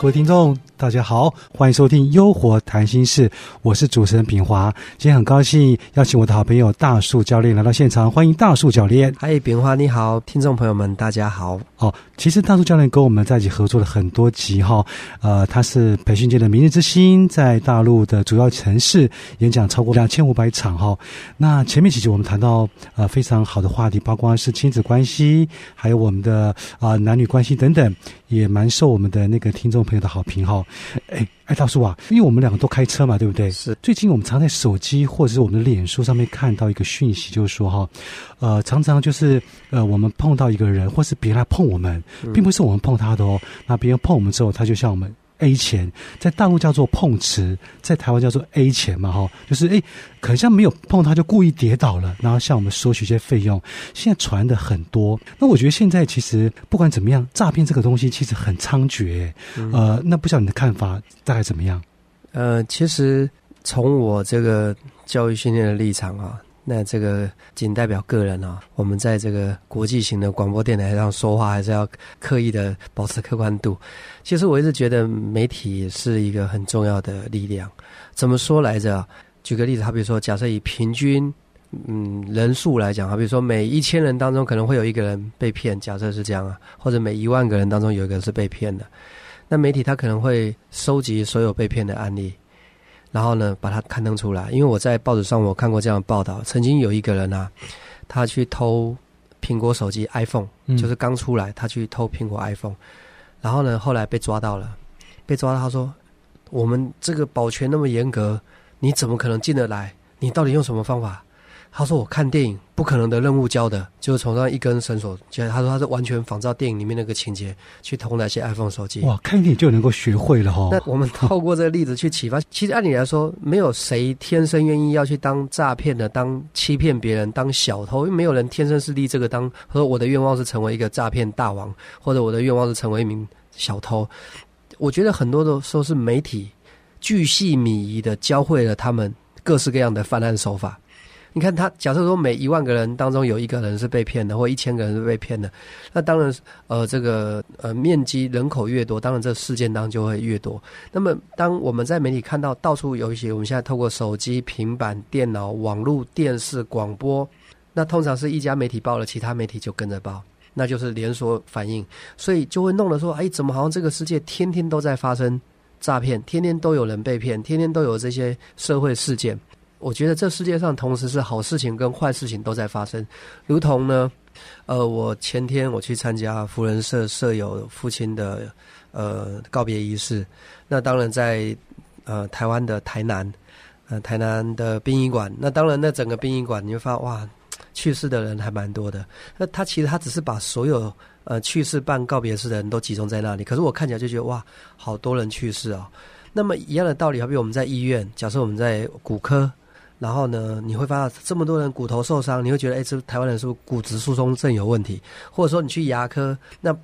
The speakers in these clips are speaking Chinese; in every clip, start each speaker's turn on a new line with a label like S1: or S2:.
S1: 各位听众，大家好，欢迎收听《优活谈心事》，我是主持人炳华。今天很高兴邀请我的好朋友大树教练来到现场，欢迎大树教练。
S2: 嗨，炳华你好，听众朋友们大家好。
S1: 哦，其实大树教练跟我们在一起合作了很多集哈，呃，他是培训界的明日之星，在大陆的主要城市演讲超过两千五百场哈。那前面几集我们谈到呃非常好的话题，包括是亲子关系，还有我们的啊男女关系等等，也蛮受我们的那个听众。朋友的好评哈，哎哎，大叔啊，因为我们两个都开车嘛，对不对？
S2: 是。
S1: 最近我们常在手机或者是我们的脸书上面看到一个讯息，就是说哈，呃，常常就是呃，我们碰到一个人，或是别人来碰我们，并不是我们碰他的哦，那别人碰我们之后，他就像我们。A 钱在大陆叫做碰瓷，在台湾叫做 A 钱嘛，哈，就是哎，可像没有碰它就故意跌倒了，然后向我们收取一些费用。现在传的很多，那我觉得现在其实不管怎么样，诈骗这个东西其实很猖獗，呃，那不知道你的看法大概怎么样？
S2: 呃，其实从我这个教育训练的立场啊。那这个仅代表个人啊，我们在这个国际型的广播电台上说话，还是要刻意的保持客观度。其实我一直觉得媒体是一个很重要的力量。怎么说来着？举个例子，好比如说，假设以平均嗯人数来讲，好比说每一千人当中可能会有一个人被骗，假设是这样啊，或者每一万个人当中有一个是被骗的，那媒体它可能会收集所有被骗的案例。然后呢，把它刊登出来。因为我在报纸上我看过这样的报道，曾经有一个人啊，他去偷苹果手机 iPhone，就是刚出来，他去偷苹果 iPhone，然后呢，后来被抓到了，被抓到，他说：“我们这个保全那么严格，你怎么可能进得来？你到底用什么方法？”他说：“我看电影不可能的任务教的，就是从那一根绳索。就他说他是完全仿照电影里面那个情节去偷那些 iPhone 手机。
S1: 哇，看电影就能够学会了哈。
S2: 那我们透过这个例子去启发，其实按理来说，没有谁天生愿意要去当诈骗的、当欺骗别人、当小偷，因为没有人天生是立这个当。说我的愿望是成为一个诈骗大王，或者我的愿望是成为一名小偷。我觉得很多的时候是媒体巨细靡遗的教会了他们各式各样的犯案手法。你看，他假设说每一万个人当中有一个人是被骗的，或一千个人是被骗的，那当然，呃，这个呃面积人口越多，当然这事件当中就会越多。那么，当我们在媒体看到到处有一些，我们现在透过手机、平板电脑、网络、电视、广播，那通常是一家媒体报了，其他媒体就跟着报，那就是连锁反应，所以就会弄得说，哎，怎么好像这个世界天天都在发生诈骗，天天都有人被骗，天天都有这些社会事件。我觉得这世界上同时是好事情跟坏事情都在发生，如同呢，呃，我前天我去参加福人社舍友父亲的呃告别仪式，那当然在呃台湾的台南，呃台南的殡仪馆，那当然那整个殡仪馆你会发现哇，去世的人还蛮多的，那他其实他只是把所有呃去世办告别式的人都集中在那里，可是我看起来就觉得哇，好多人去世啊，那么一样的道理，好比我们在医院，假设我们在骨科。然后呢，你会发现这么多人骨头受伤，你会觉得，哎，这台湾人是不是骨质疏松症有问题？或者说你去牙科，那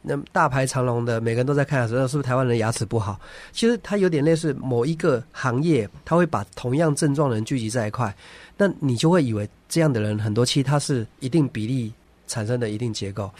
S2: 那大排长龙的，每个人都在看牙齿，是不是台湾人牙齿不好？其实它有点类似某一个行业，他会把同样症状的人聚集在一块，那你就会以为这样的人很多，其实它是一定比例产生的一定结构。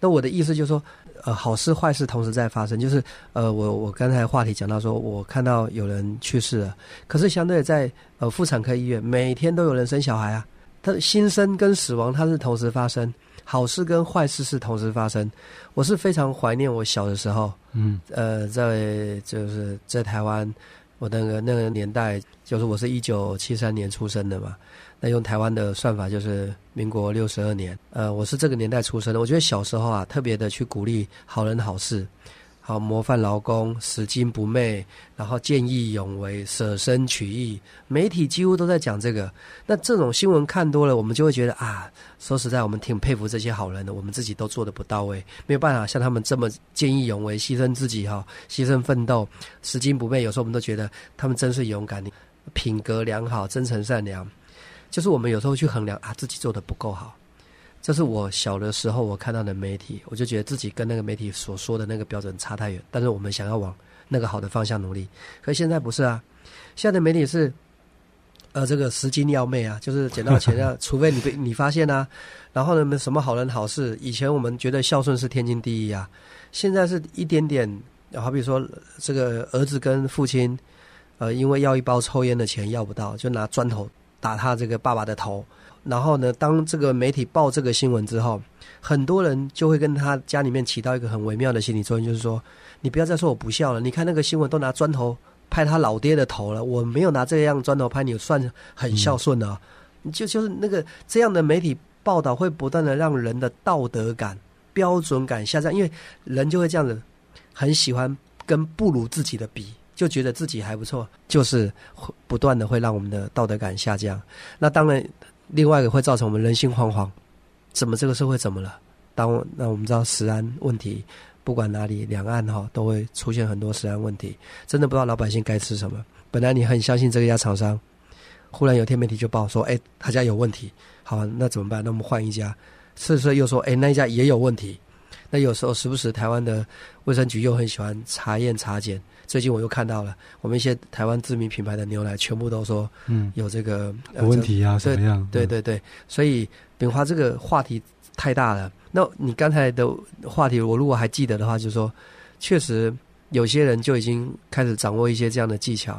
S2: 那我的意思就是说。呃，好事坏事同时在发生，就是呃，我我刚才话题讲到说，我看到有人去世了，可是相对在呃妇产科医院，每天都有人生小孩啊，他新生跟死亡它是同时发生，好事跟坏事是同时发生。我是非常怀念我小的时候，嗯，呃，在就是在台湾，我那个那个年代，就是我是一九七三年出生的嘛。那用台湾的算法就是民国六十二年，呃，我是这个年代出生的。我觉得小时候啊，特别的去鼓励好人好事，好模范劳工，拾金不昧，然后见义勇为，舍身取义。媒体几乎都在讲这个。那这种新闻看多了，我们就会觉得啊，说实在，我们挺佩服这些好人的。我们自己都做的不到位，没有办法像他们这么见义勇为，牺牲自己哈，牺牲奋斗，拾金不昧。有时候我们都觉得他们真是勇敢，品格良好，真诚善良。就是我们有时候去衡量啊，自己做的不够好，这是我小的时候我看到的媒体，我就觉得自己跟那个媒体所说的那个标准差太远。但是我们想要往那个好的方向努力，可现在不是啊，现在的媒体是，呃，这个拾金要昧啊，就是捡到钱啊，除非你被你发现啊，然后呢，什么好人好事，以前我们觉得孝顺是天经地义啊，现在是一点点好比说这个儿子跟父亲，呃，因为要一包抽烟的钱要不到，就拿砖头打他这个爸爸的头。然后呢，当这个媒体报这个新闻之后，很多人就会跟他家里面起到一个很微妙的心理作用，就是说，你不要再说我不孝了。你看那个新闻都拿砖头拍他老爹的头了，我没有拿这样砖头拍你，算很孝顺了。就就是那个这样的媒体报道，会不断的让人的道德感、标准感下降，因为人就会这样子，很喜欢跟不如自己的比，就觉得自己还不错，就是不断的会让我们的道德感下降。那当然。另外一个会造成我们人心惶惶，怎么这个社会怎么了？当那我们知道食安问题，不管哪里两岸哈都会出现很多食安问题，真的不知道老百姓该吃什么。本来你很相信这家厂商，忽然有天媒体就报说，哎，他家有问题，好，那怎么办？那我们换一家，是不是又说，哎，那一家也有问题？那有时候时不时台湾的卫生局又很喜欢查验查检。最近我又看到了，我们一些台湾知名品牌的牛奶全部都说，嗯，有这个
S1: 有问题啊，怎么样？
S2: 对对对，所以炳华这个话题太大了。那你刚才的话题，我如果还记得的话，就是说，确实有些人就已经开始掌握一些这样的技巧，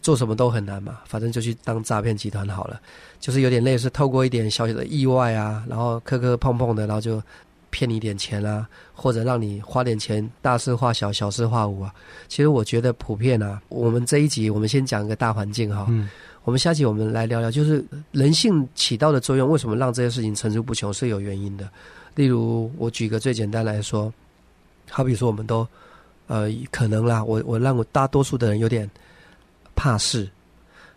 S2: 做什么都很难嘛，反正就去当诈骗集团好了，就是有点类似透过一点小小的意外啊，然后磕磕碰碰的，然后就。骗你一点钱啊，或者让你花点钱，大事化小，小事化无啊。其实我觉得普遍啊，我们这一集我们先讲一个大环境哈。嗯。我们下集我们来聊聊，就是人性起到的作用，为什么让这些事情层出不穷是有原因的。例如，我举个最简单来说，好比说，我们都呃可能啦，我我让我大多数的人有点怕事，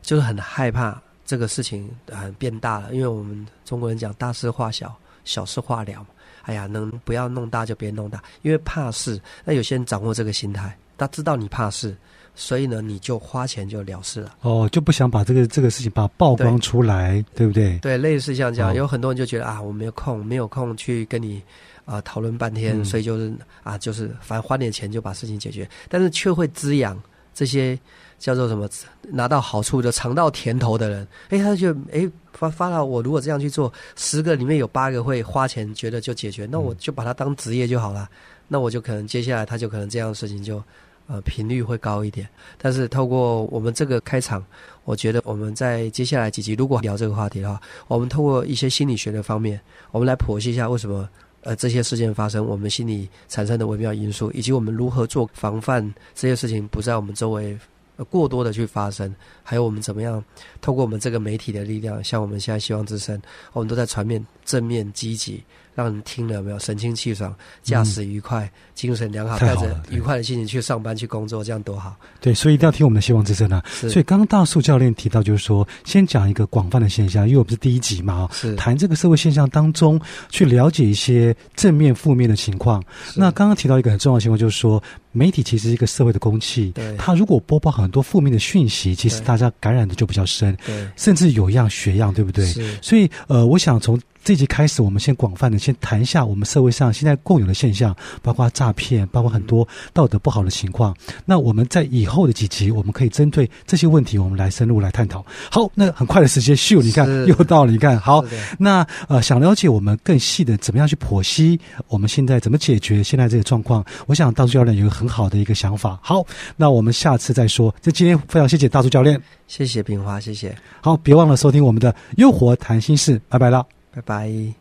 S2: 就是很害怕这个事情啊变大了，因为我们中国人讲大事化小，小事化了嘛。哎呀，能不要弄大就别弄大，因为怕事。那有些人掌握这个心态，他知道你怕事，所以呢，你就花钱就了事了。
S1: 哦，就不想把这个这个事情把曝光出来，对不对？
S2: 对，类似像这样，有很多人就觉得啊，我没有空，没有空去跟你啊讨论半天，所以就是啊，就是反正花点钱就把事情解决，但是却会滋养这些。叫做什么？拿到好处就尝到甜头的人，哎，他就哎发发了。我如果这样去做，十个里面有八个会花钱，觉得就解决，那我就把它当职业就好了。那我就可能接下来他就可能这样的事情就呃频率会高一点。但是透过我们这个开场，我觉得我们在接下来几集如果聊这个话题的话，我们透过一些心理学的方面，我们来剖析一下为什么呃这些事件发生，我们心理产生的微妙因素，以及我们如何做防范这些事情不在我们周围。过多的去发生，还有我们怎么样透过我们这个媒体的力量，像我们现在希望之声，我们都在传面正面积极。让人听了没有神清气爽，驾驶愉快，精神良好，带着愉快的心情去上班去工作，这样多好。
S1: 对，所以一定要听我们的希望之声啊。所以刚刚大树教练提到，就是说先讲一个广泛的现象，因为我们是第一集嘛，
S2: 是
S1: 谈这个社会现象当中去了解一些正面、负面的情况。那刚刚提到一个很重要的情况，就是说媒体其实是一个社会的公器，
S2: 对，
S1: 它如果播报很多负面的讯息，其实大家感染的就比较深，
S2: 对，
S1: 甚至有样学样，对不对？所以呃，我想从。这集开始，我们先广泛的先谈一下我们社会上现在共有的现象，包括诈骗，包括很多道德不好的情况。那我们在以后的几集，我们可以针对这些问题，我们来深入来探讨。好，那很快的时间，秀，你看又到了，你看好。那呃，想了解我们更细的怎么样去剖析我们现在怎么解决现在这个状况，我想大柱教练有个很好的一个想法。好，那我们下次再说。这今天非常谢谢大柱教练，
S2: 谢谢冰花，谢谢。
S1: 好，别忘了收听我们的《诱惑谈心事》，拜拜了。
S2: 拜拜。